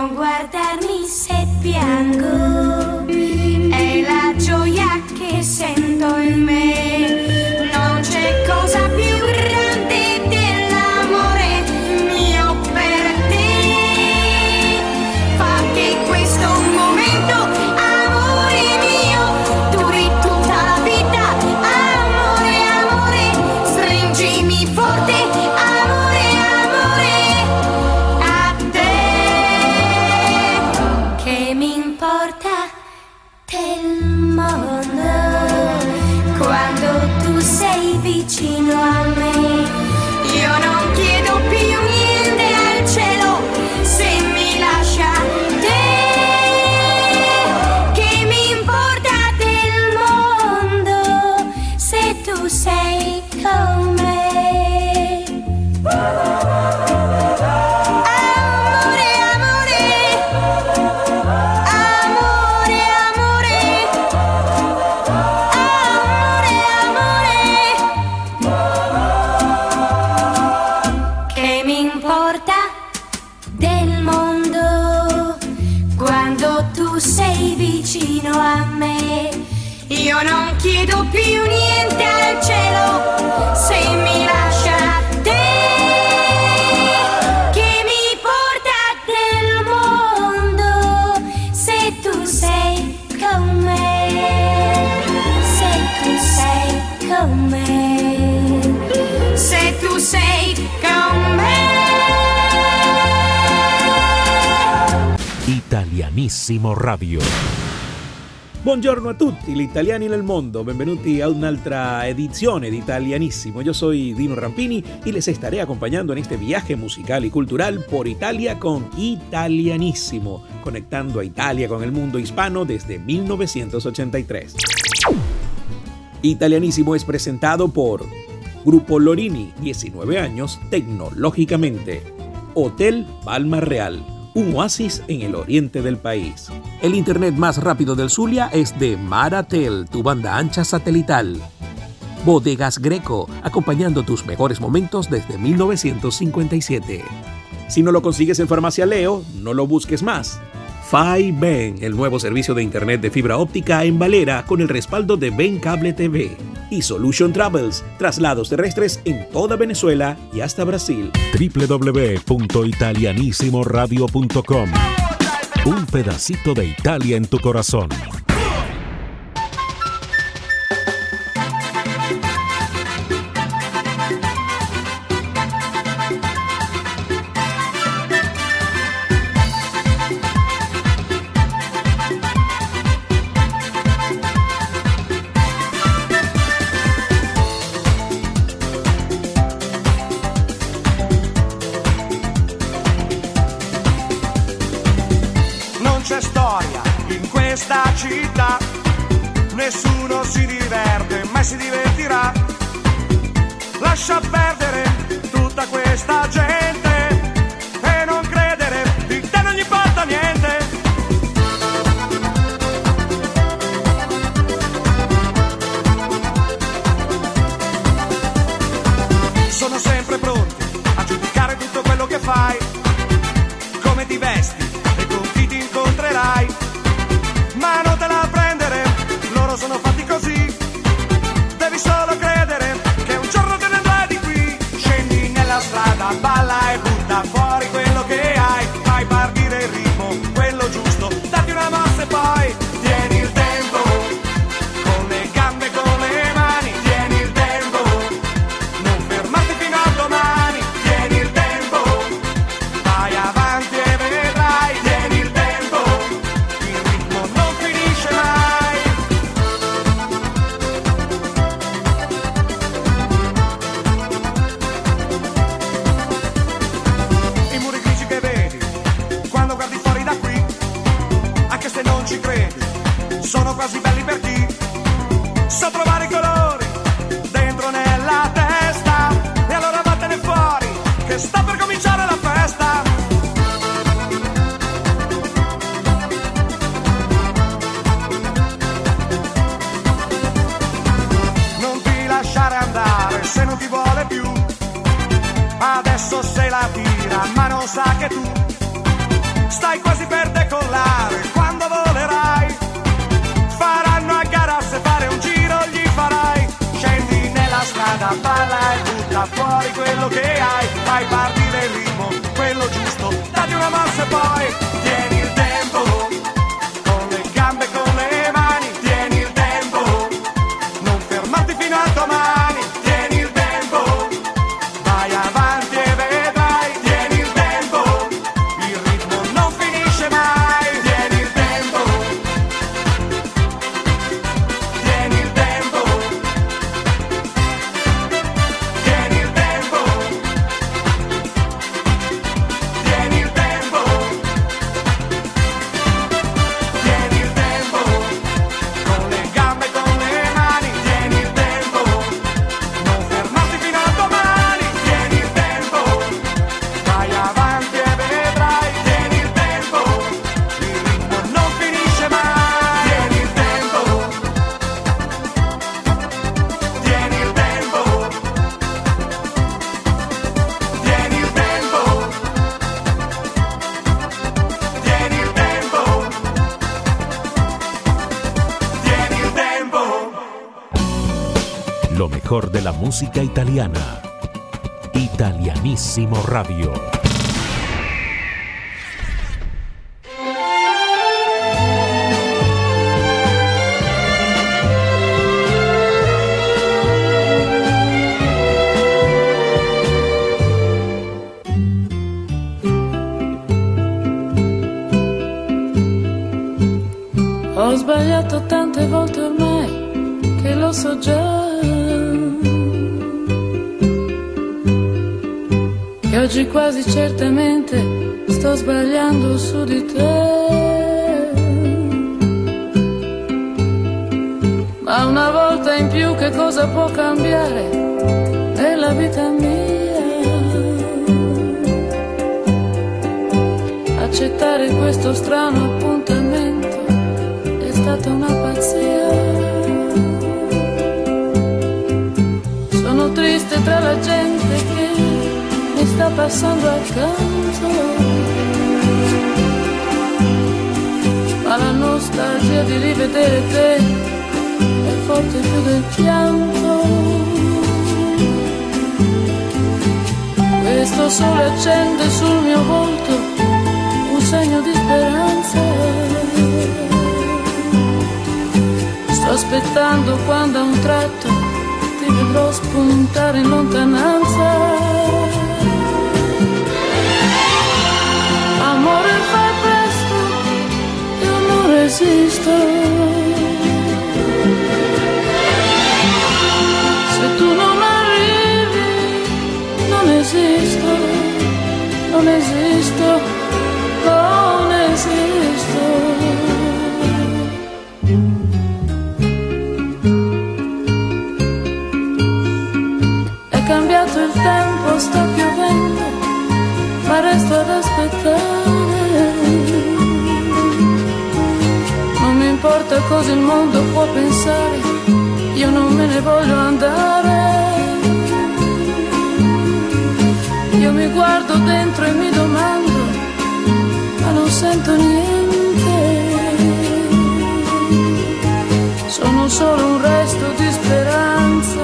Radio. Buongiorno a tutti, gli italiani nel mondo, benvenuti a un'altra edizione di Italianissimo. Yo soy Dino Rampini y les estaré acompañando en este viaje musical y cultural por Italia con Italianissimo, conectando a Italia con el mundo hispano desde 1983. Italianissimo es presentado por Grupo Lorini, 19 años tecnológicamente. Hotel Palma Real un oasis en el oriente del país. El internet más rápido del Zulia es de Maratel, tu banda ancha satelital. Bodegas Greco, acompañando tus mejores momentos desde 1957. Si no lo consigues en Farmacia Leo, no lo busques más. Ben, el nuevo servicio de Internet de fibra óptica en Valera con el respaldo de Ben Cable TV. Y Solution Travels, traslados terrestres en toda Venezuela y hasta Brasil. www.italianissimoradio.com Un pedacito de Italia en tu corazón. Música italiana. Italianissimo Radio. Ho sbagliato tante volte ormai che lo so già oggi quasi certamente sto sbagliando su di te. Ma una volta in più che cosa può cambiare nella vita mia? Accettare questo strano appuntamento è stata una pazzia. Sono triste tra la gente che sta passando accanto. Ma la nostalgia di rivedere te è forte più del pianto. Questo sole accende sul mio volto un segno di speranza. Sto aspettando quando a un tratto ti vedrò spuntare in lontananza. Resisto. Se tu non arrivi, non esisto, non esisto, non esisto. È cambiato il tempo, sta piovendo, ma resto ad cosa il mondo può pensare, io non me ne voglio andare. Io mi guardo dentro e mi domando, ma non sento niente. Sono solo un resto di speranza,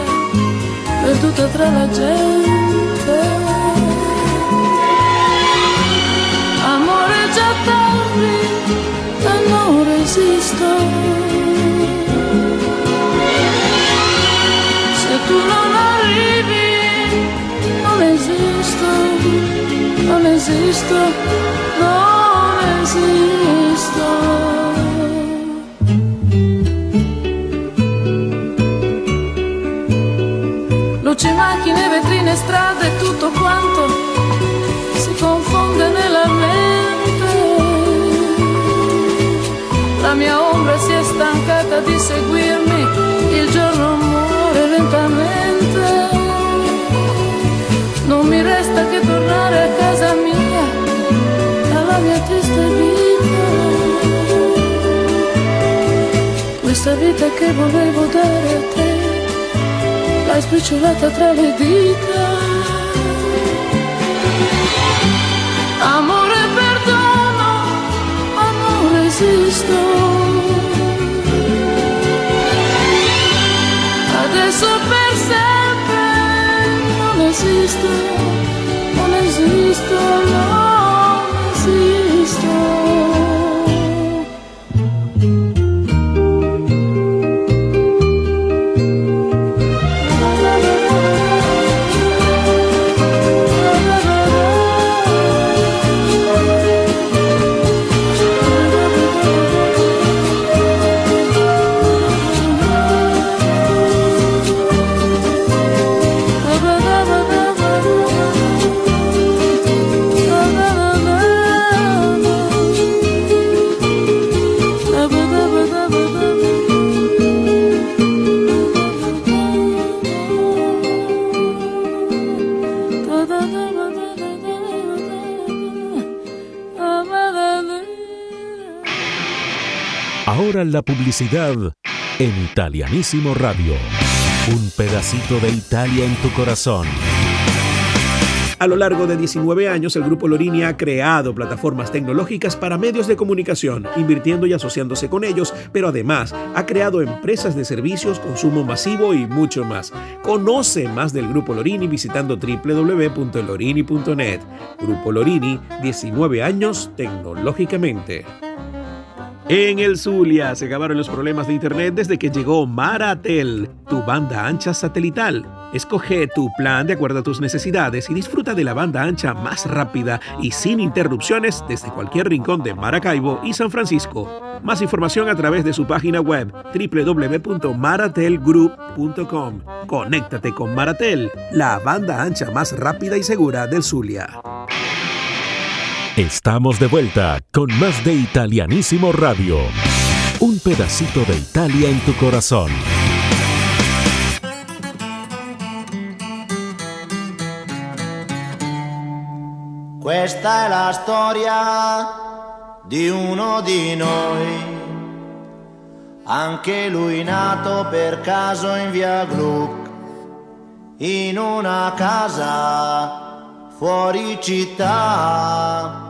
perduta tra la gente. Amore già tardi non resisto. Tu non arrivi, non esisto, non esisto, non esisto. Luci, macchine, vetrine, strade, tutto quanto si confonde nella mente la mia ombra si è stancata di seguirmi, il giorno lentamente. Non mi resta che tornare a casa mia, alla mia triste vita. Questa vita che volevo dare a te, l'hai spicciolata tra le dita. Amore perdono, amore esisto. Adesso per sempre non esisto, non esisto, non esisto. Publicidad en Italianísimo Radio. Un pedacito de Italia en tu corazón. A lo largo de 19 años, el Grupo Lorini ha creado plataformas tecnológicas para medios de comunicación, invirtiendo y asociándose con ellos, pero además ha creado empresas de servicios, consumo masivo y mucho más. Conoce más del Grupo Lorini visitando www.lorini.net. Grupo Lorini, 19 años tecnológicamente. En el Zulia se acabaron los problemas de internet desde que llegó Maratel, tu banda ancha satelital. Escoge tu plan de acuerdo a tus necesidades y disfruta de la banda ancha más rápida y sin interrupciones desde cualquier rincón de Maracaibo y San Francisco. Más información a través de su página web www.maratelgroup.com. Conéctate con Maratel, la banda ancha más rápida y segura del Zulia. Estamos de vuelta con más de Italianísimo Radio. Un pedacito de Italia en tu corazón. Questa è la storia di uno di noi, anche lui nato per caso in via Gluck, in una casa fuori città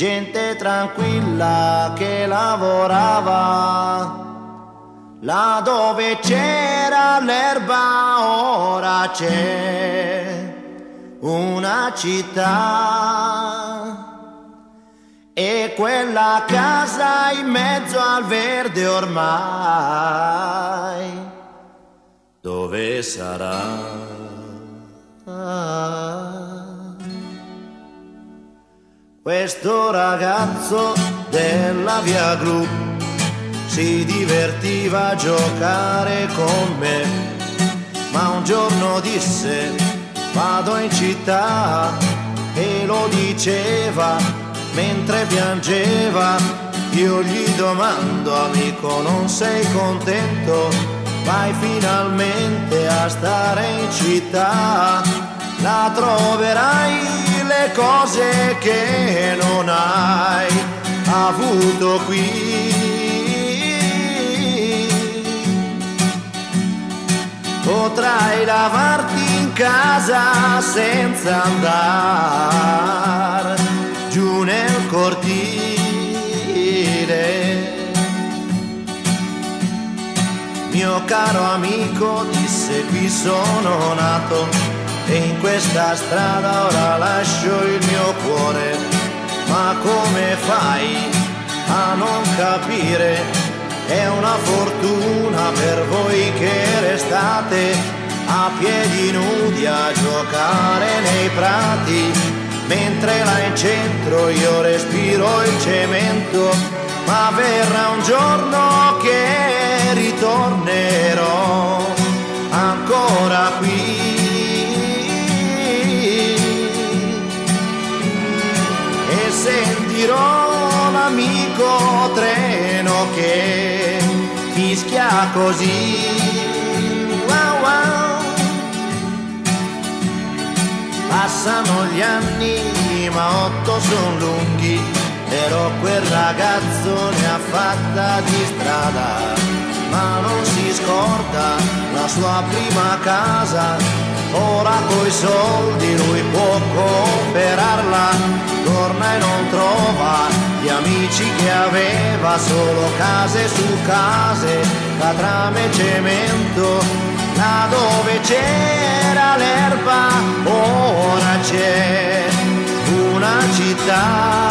gente tranquilla che lavorava. Là dove c'era l'erba ora c'è una città. E quella casa in mezzo al verde ormai, dove sarà? Ah. Questo ragazzo della via Gru si divertiva a giocare con me, ma un giorno disse vado in città e lo diceva mentre piangeva. Io gli domando amico non sei contento? Vai finalmente a stare in città, la troverai cose che non hai avuto qui. Potrai lavarti in casa senza andare giù nel cortile. Mio caro amico disse qui sono nato e in questa strada ora lascio il mio cuore, ma come fai a non capire? È una fortuna per voi che restate a piedi nudi a giocare nei prati, mentre là in centro io respiro il cemento, ma verrà un giorno che ritornerò ancora qui sentirò l'amico treno che fischia così. Wow, wow. Passano gli anni, ma otto sono lunghi, però quel ragazzo ne ha fatta di strada. ma non si scorda la sua prima casa. Ora coi soldi lui può comprarla, torna e non trova gli amici che aveva, solo case su case, catrame e cemento, là dove c'era l'erba, ora c'è una città.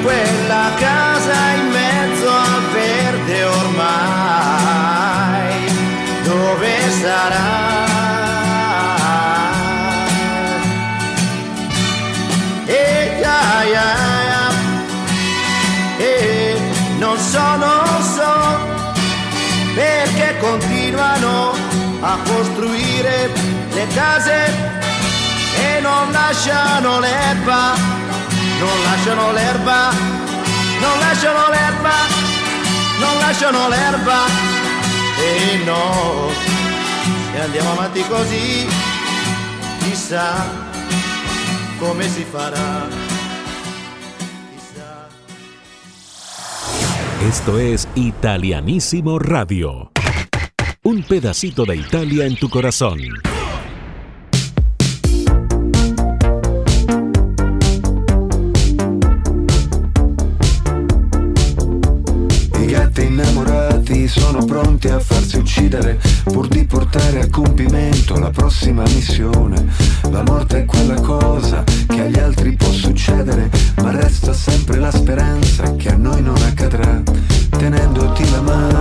Quella casa sarà? E ya, ya, ya, e non so, non so, perché continuano a costruire le case e non lasciano l'erba non lasciano l'erba, non lasciano l'erba, non lasciano l'erba e no, se andiamo avanti così, chissà come si farà. Chissà. Esto es Italianísimo Radio. Un pedacito de Italia en tu corazón. sono pronti a farsi uccidere pur di portare a compimento la prossima missione. La morte è quella cosa che agli altri può succedere, ma resta sempre la speranza che a noi non accadrà. Tenendoti la mano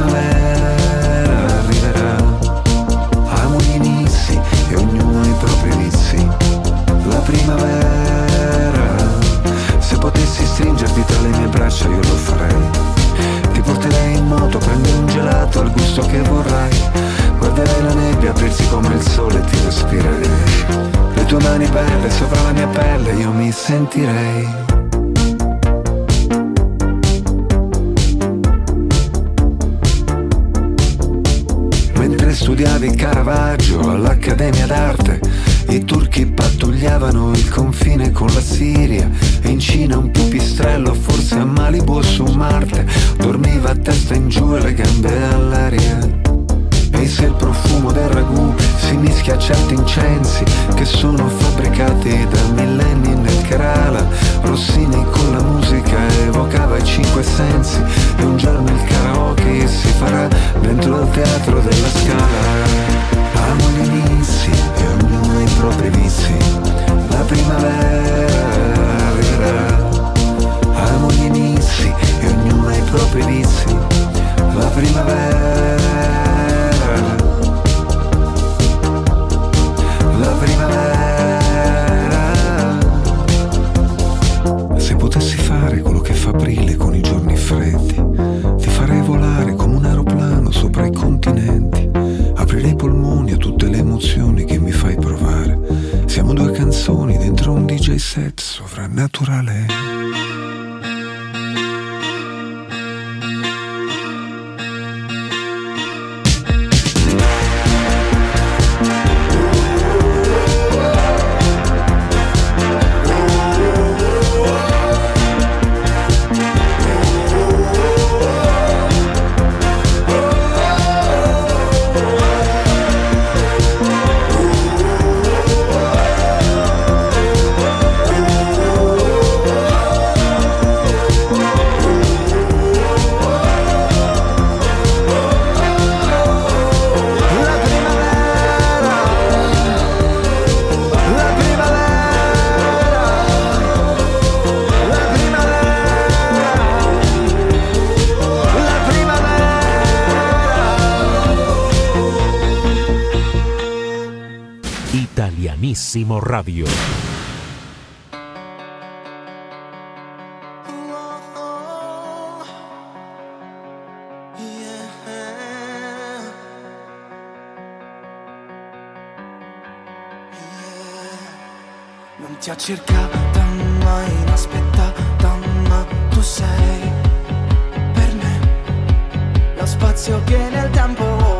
primavera arriverà. Amo gli inizi e ognuno ha i propri vizi. La primavera. Se potessi stringerti tra le mie braccia io lo farei. Ti porterei in moto, prendi un gelato al gusto che vorrai. Guarderei la nebbia aprirsi come il sole e ti respirerei. Le tue mani belle sopra la mia pelle io mi sentirei. Caravaggio all'Accademia d'Arte. I turchi pattugliavano il confine con la Siria e in Cina un pipistrello, forse a Malibu o su Marte, dormiva a testa in giù e le gambe all'aria. E se il profumo del ragù si mischia a certi incensi che sono fabbricati da millenni nel Kerala, Rossini con la musica evocava i cinque sensi e un giorno il karaoke si farà dentro al teatro della scala. Ti ha cercata ma inaspettata ma tu sei per me. Lo spazio che nel tempo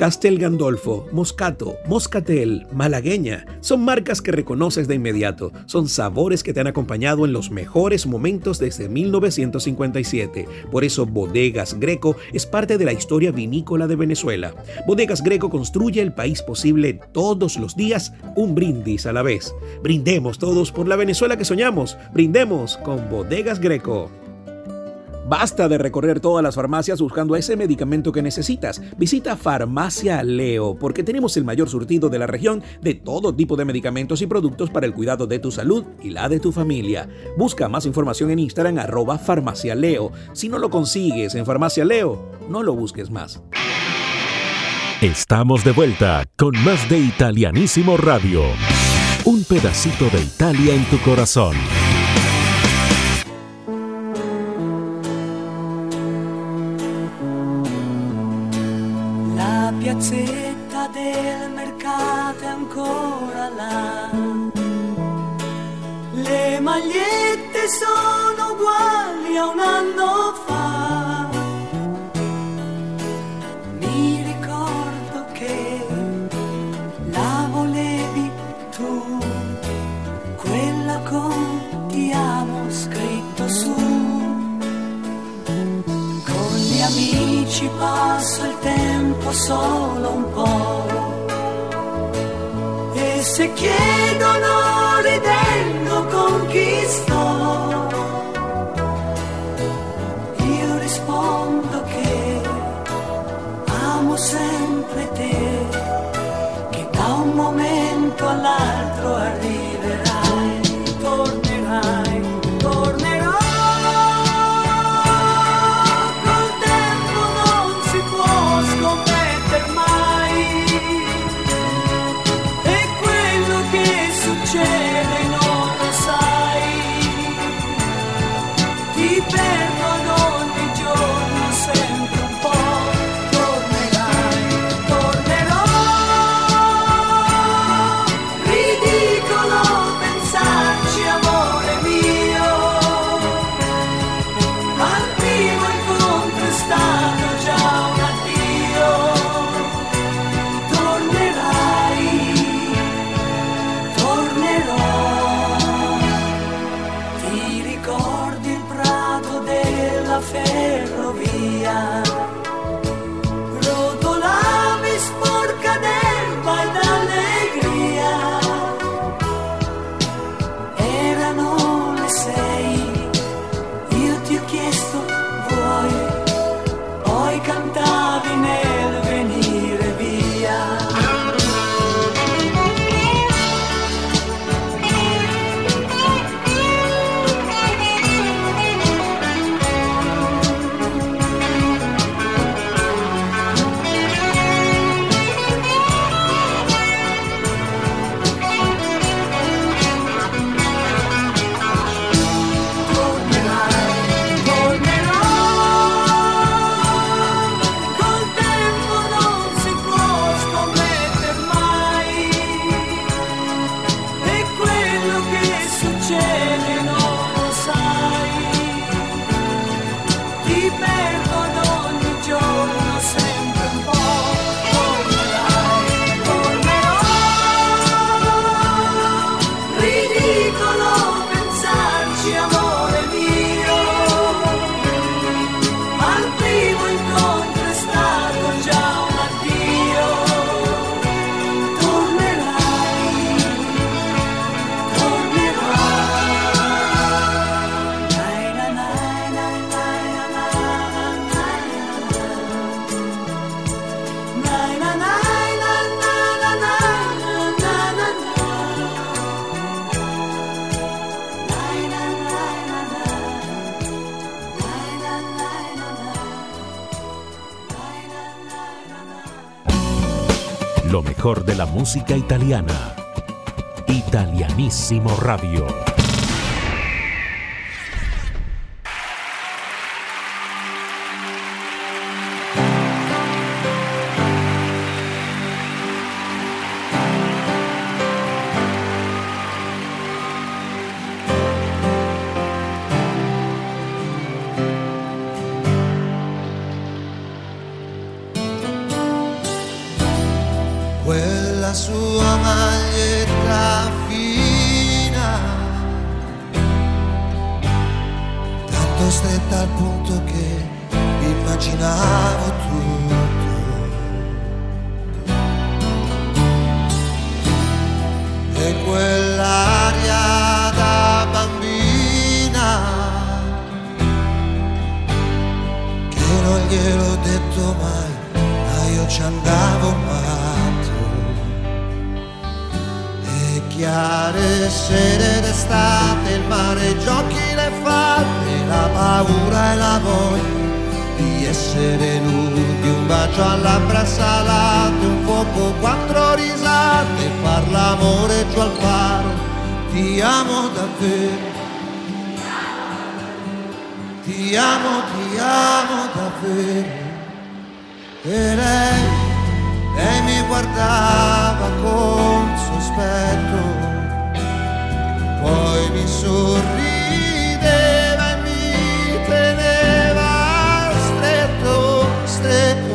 Castel Gandolfo, Moscato, Moscatel, Malagueña, son marcas que reconoces de inmediato. Son sabores que te han acompañado en los mejores momentos desde 1957. Por eso Bodegas Greco es parte de la historia vinícola de Venezuela. Bodegas Greco construye el país posible todos los días, un brindis a la vez. Brindemos todos por la Venezuela que soñamos. Brindemos con Bodegas Greco. Basta de recorrer todas las farmacias buscando ese medicamento que necesitas. Visita Farmacia Leo porque tenemos el mayor surtido de la región de todo tipo de medicamentos y productos para el cuidado de tu salud y la de tu familia. Busca más información en Instagram arroba Farmacia Leo. Si no lo consigues en Farmacia Leo, no lo busques más. Estamos de vuelta con más de Italianísimo Radio. Un pedacito de Italia en tu corazón. Magliette sono uguali a un anno fa. Mi ricordo che la volevi tu, quella con ti amo scritto su gli amici passo il tempo solo un po'. E se chiedono amo música italiana. Italianissimo Radio. quella sua maglietta fina, tanto stretta al punto che immaginavo tutto. E quell'aria da bambina che non gliel'ho detto mai, ma io ci andavo mai. chiare sere d'estate, il mare giochi le fatte, la paura e la voglia di essere nudi, un bacio a labbra salate, un fuoco, quattro risate, far l'amore giù al faro, ti amo davvero. Ti amo, ti amo davvero. E lei e mi guardava con sospetto, poi mi sorrideva e mi teneva stretto, stretto.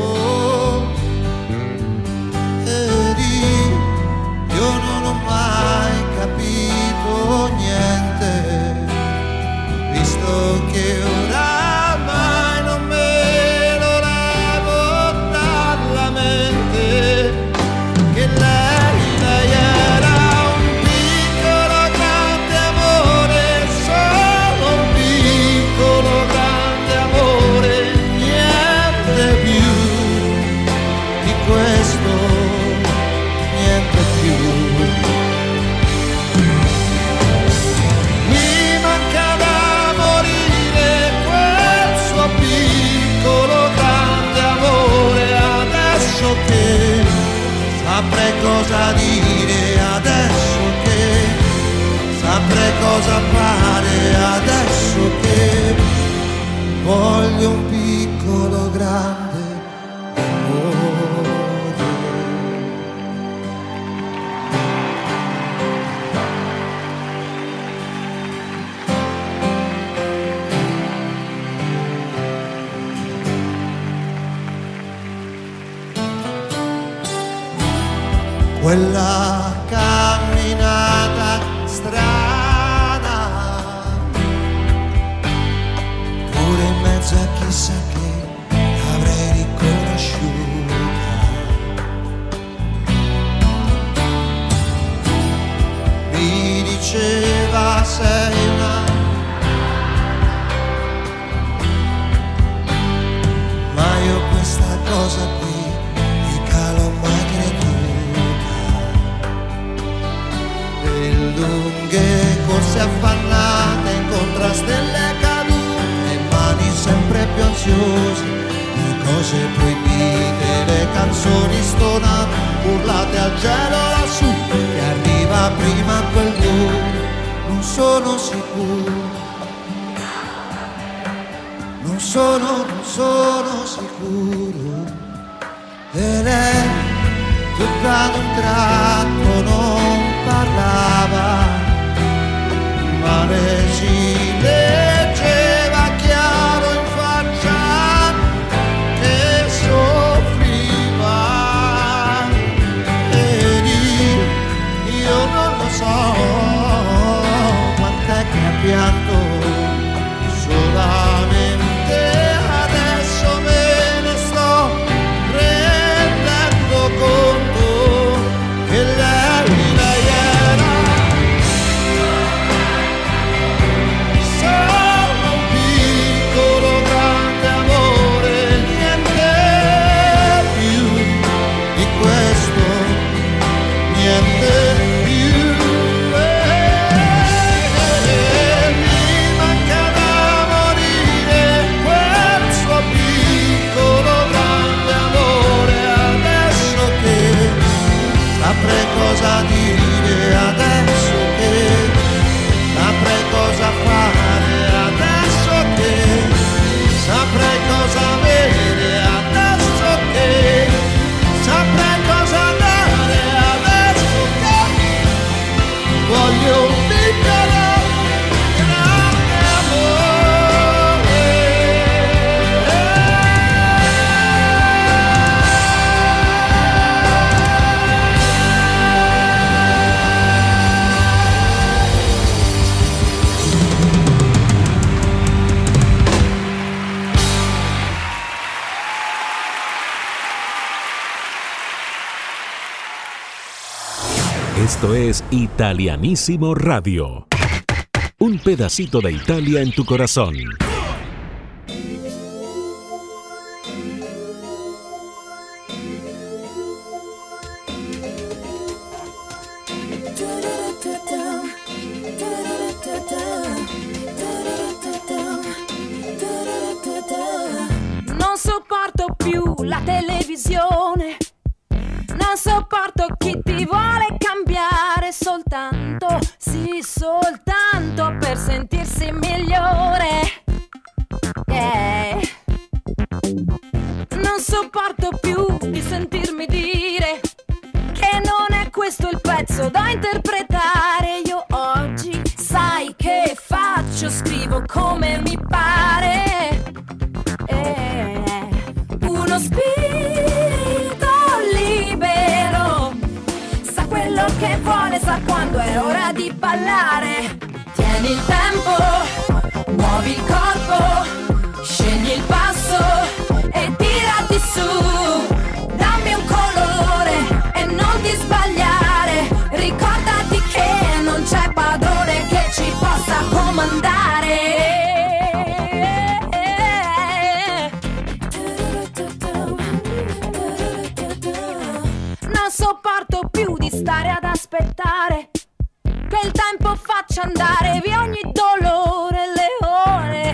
Cose proibite, le canzoni stonate, urlate al cielo lassù, che arriva prima quel volo, non sono sicuro. Non sono, non sono sicuro. E lei, tutto ad un tratto non parlava, ma le Es Italianísimo Radio. Un pedacito de Italia en tu corazón. Non sopporto più la televisione. Non sopporto chi ti vuole cambiare soltanto, sì, soltanto per sentirsi migliore. Eh. Non sopporto più di sentirmi dire che non è questo il pezzo da interpretare. Io oggi sai che faccio, scrivo come mi pare. È ora di ballare. Tieni il tempo, muovi il corpo, che il tempo faccia andare via ogni dolore, le ore,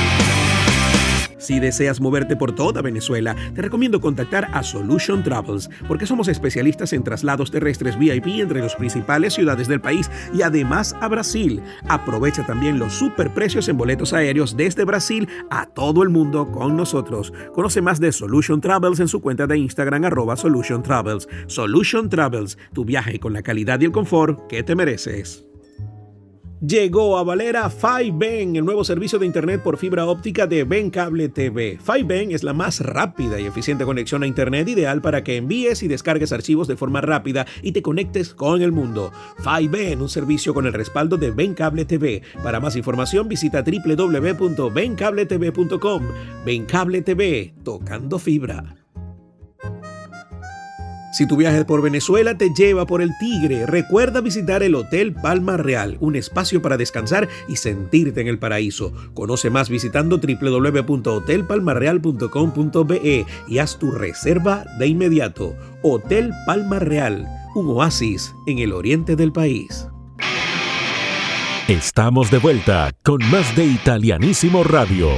Si deseas moverte por toda Venezuela, te recomiendo contactar a Solution Travels, porque somos especialistas en traslados terrestres VIP entre las principales ciudades del país y además a Brasil. Aprovecha también los superprecios en boletos aéreos desde Brasil a todo el mundo con nosotros. Conoce más de Solution Travels en su cuenta de Instagram arroba Solution Travels. Solution Travels, tu viaje con la calidad y el confort que te mereces. Llegó a Valera FiBen, el nuevo servicio de internet por fibra óptica de Ben Cable TV. FiBen es la más rápida y eficiente conexión a internet ideal para que envíes y descargues archivos de forma rápida y te conectes con el mundo. FiBen, un servicio con el respaldo de Ben Cable TV. Para más información visita www.bencabletv.com. Ben Cable TV, tocando fibra. Si tu viaje por Venezuela te lleva por el Tigre, recuerda visitar el Hotel Palma Real, un espacio para descansar y sentirte en el paraíso. Conoce más visitando www.hotelpalmarreal.com.be y haz tu reserva de inmediato. Hotel Palma Real, un oasis en el oriente del país. Estamos de vuelta con más de Italianísimo Radio.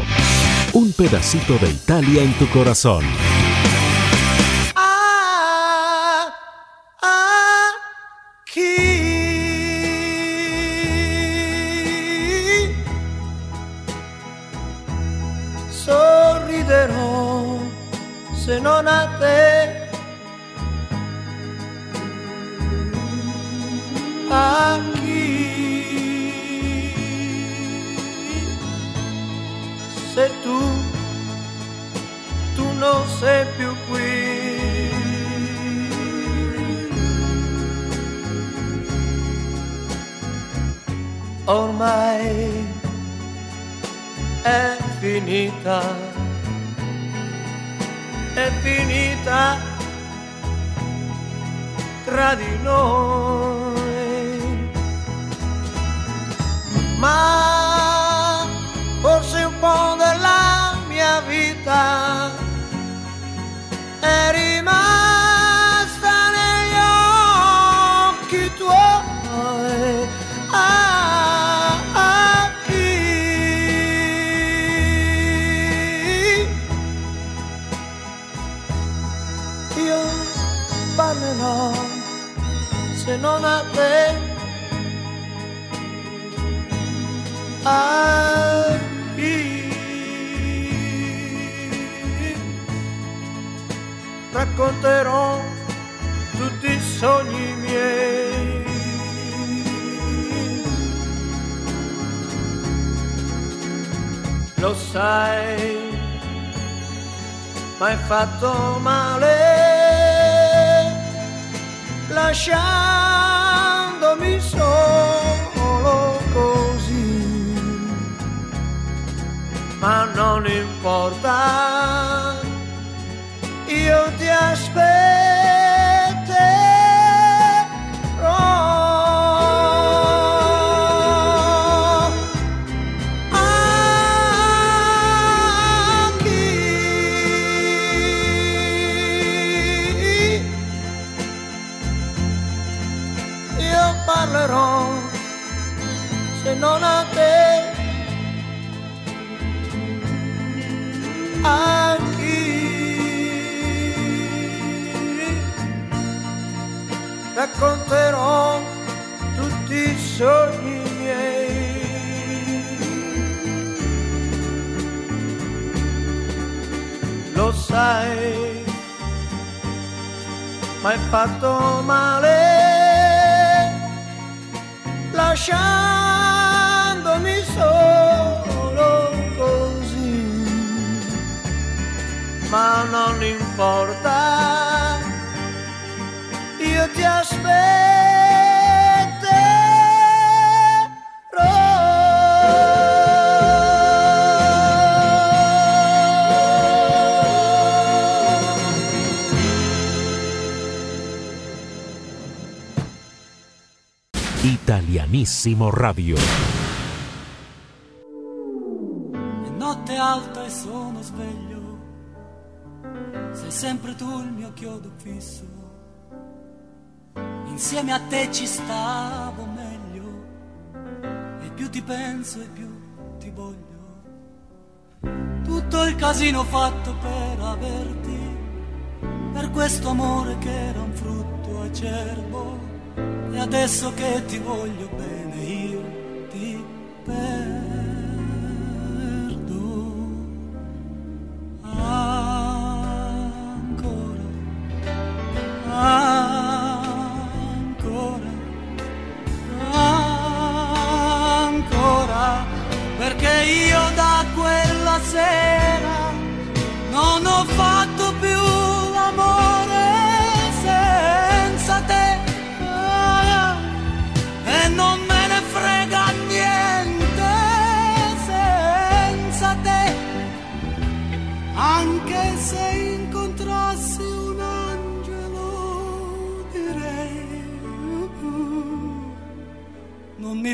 Un pedacito de Italia en tu corazón. Finita, è finita tra di noi. Racconterò tutti i sogni miei. Lo sai m'hai fatto male. Lasciandomi solo così. Ma non importa sogni miei. Lo sai m'hai fatto male. Lasciandomi solo così. Ma non importa io ti aspetterò Italianísimo Radio. È notte alta e sono sveglio. Sei sempre tu il mio chiodo fisso. insieme a te ci stavo meglio e più ti penso e più ti voglio. Tutto il casino fatto per averti, per questo amore che era un frutto acerbo adesso che ti voglio bene io ti perdo.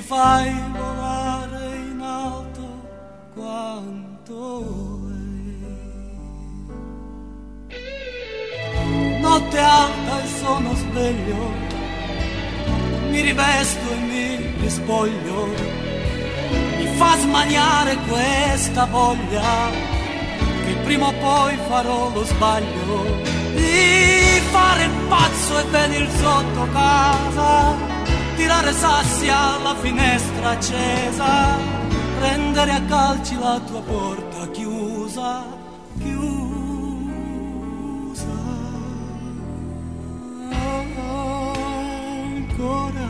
Fai volare in alto quanto lei. Notte alta e sono sveglio, mi rivesto e mi rispoglio, mi fa smaniare questa voglia che prima o poi farò lo sbaglio di fare il pazzo e venir sotto casa, tirare sassi alla finestra accesa, prendere a calci la tua porta chiusa, chiusa. Ancora, ancora,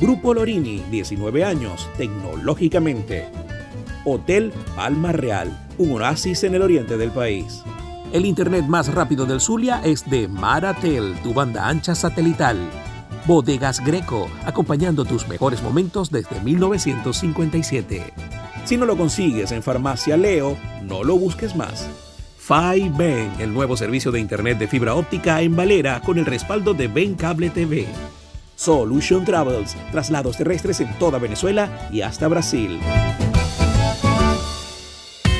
Grupo Lorini, 19 años, tecnológicamente. Hotel Palma Real, un oasis en el oriente del país. El internet más rápido del Zulia es de Maratel, tu banda ancha satelital. Bodegas Greco, acompañando tus mejores momentos desde 1957. Si no lo consigues en Farmacia Leo, no lo busques más. Ben, el nuevo servicio de internet de fibra óptica en Valera con el respaldo de Ben Cable TV. Solution Travels, traslados terrestres en toda Venezuela y hasta Brasil.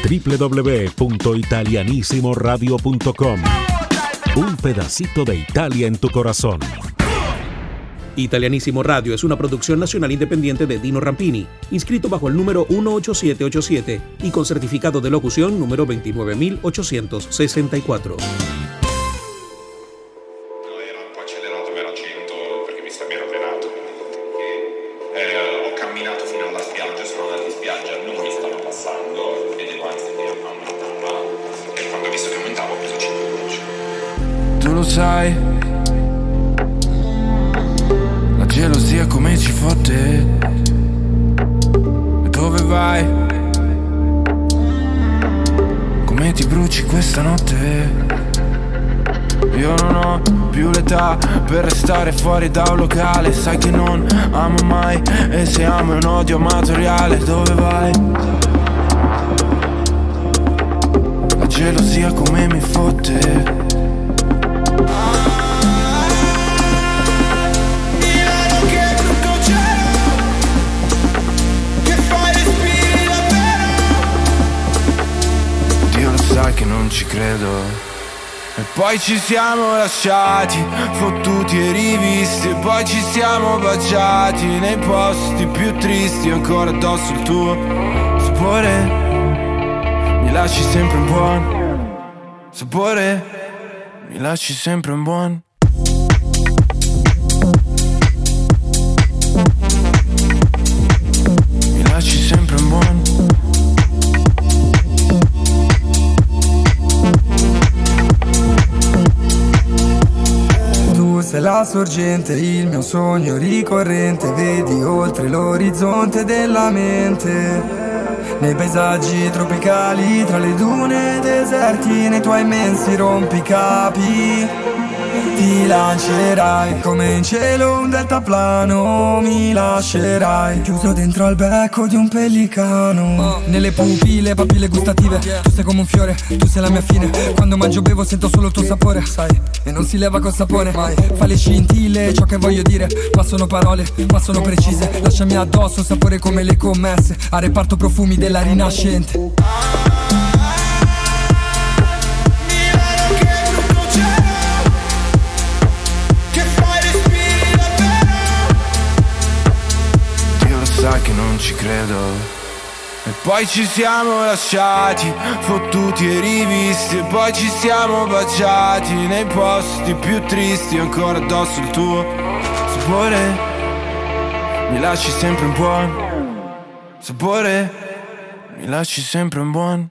www.italianissimoradio.com Un pedacito de Italia en tu corazón. Italianísimo Radio es una producción nacional independiente de Dino Rampini, inscrito bajo el número 18787 y con certificado de locución número 29864. Sai, la gelosia come ci fotte. E dove vai? Come ti bruci questa notte? Io non ho più l'età per restare fuori da un locale Sai che non amo mai e se amo è un odio amatoriale Dove vai? La gelosia come mi fotte poi ci siamo lasciati, fottuti e rivisti. E poi ci siamo baciati nei posti più tristi Ancora addosso il tuo sapore. Mi lasci sempre un buon sapore Mi lasci sempre un buon Mi lasci sempre un buon Tu sei la sorgente, il mio sogno ricorrente, vedi oltre l'orizzonte della mente. Nei paesaggi tropicali, tra le dune deserti, nei tuoi immensi rompicapi. Ti lancerai come in cielo un deltaplano Mi lascerai chiuso dentro al becco di un pellicano. Nelle pupille, papille gustative Tu sei come un fiore, tu sei la mia fine. Quando mangio bevo sento solo il tuo sapore Sai, e non si leva col sapone Mai, fa le scintille, ciò che voglio dire Ma sono parole, ma sono precise. Lasciami addosso, sapore come le commesse A reparto profumi della rinascente ci credo. E poi ci siamo lasciati, fottuti e rivisti. E poi ci siamo baciati nei posti più tristi. Ancora addosso il tuo sapore. Mi lasci sempre un buon sapore. Mi lasci sempre un buon